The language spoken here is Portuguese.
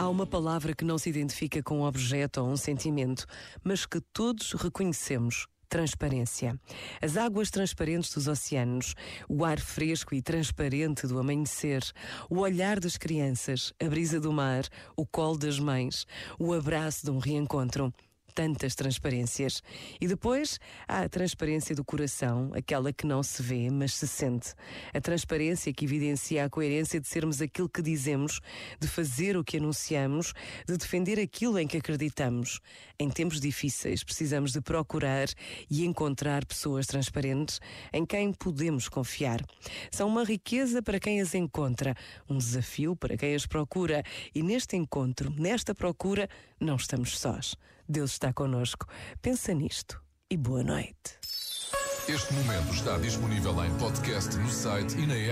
Há uma palavra que não se identifica com um objeto ou um sentimento, mas que todos reconhecemos transparência. As águas transparentes dos oceanos, o ar fresco e transparente do amanhecer, o olhar das crianças, a brisa do mar, o colo das mães, o abraço de um reencontro tantas transparências. E depois há a transparência do coração, aquela que não se vê, mas se sente. A transparência que evidencia a coerência de sermos aquilo que dizemos, de fazer o que anunciamos, de defender aquilo em que acreditamos. Em tempos difíceis, precisamos de procurar e encontrar pessoas transparentes em quem podemos confiar. São uma riqueza para quem as encontra, um desafio para quem as procura. E neste encontro, nesta procura, não estamos sós. Deus está conosco. Pensa nisto e boa noite. Este momento está disponível em podcast no site e na app.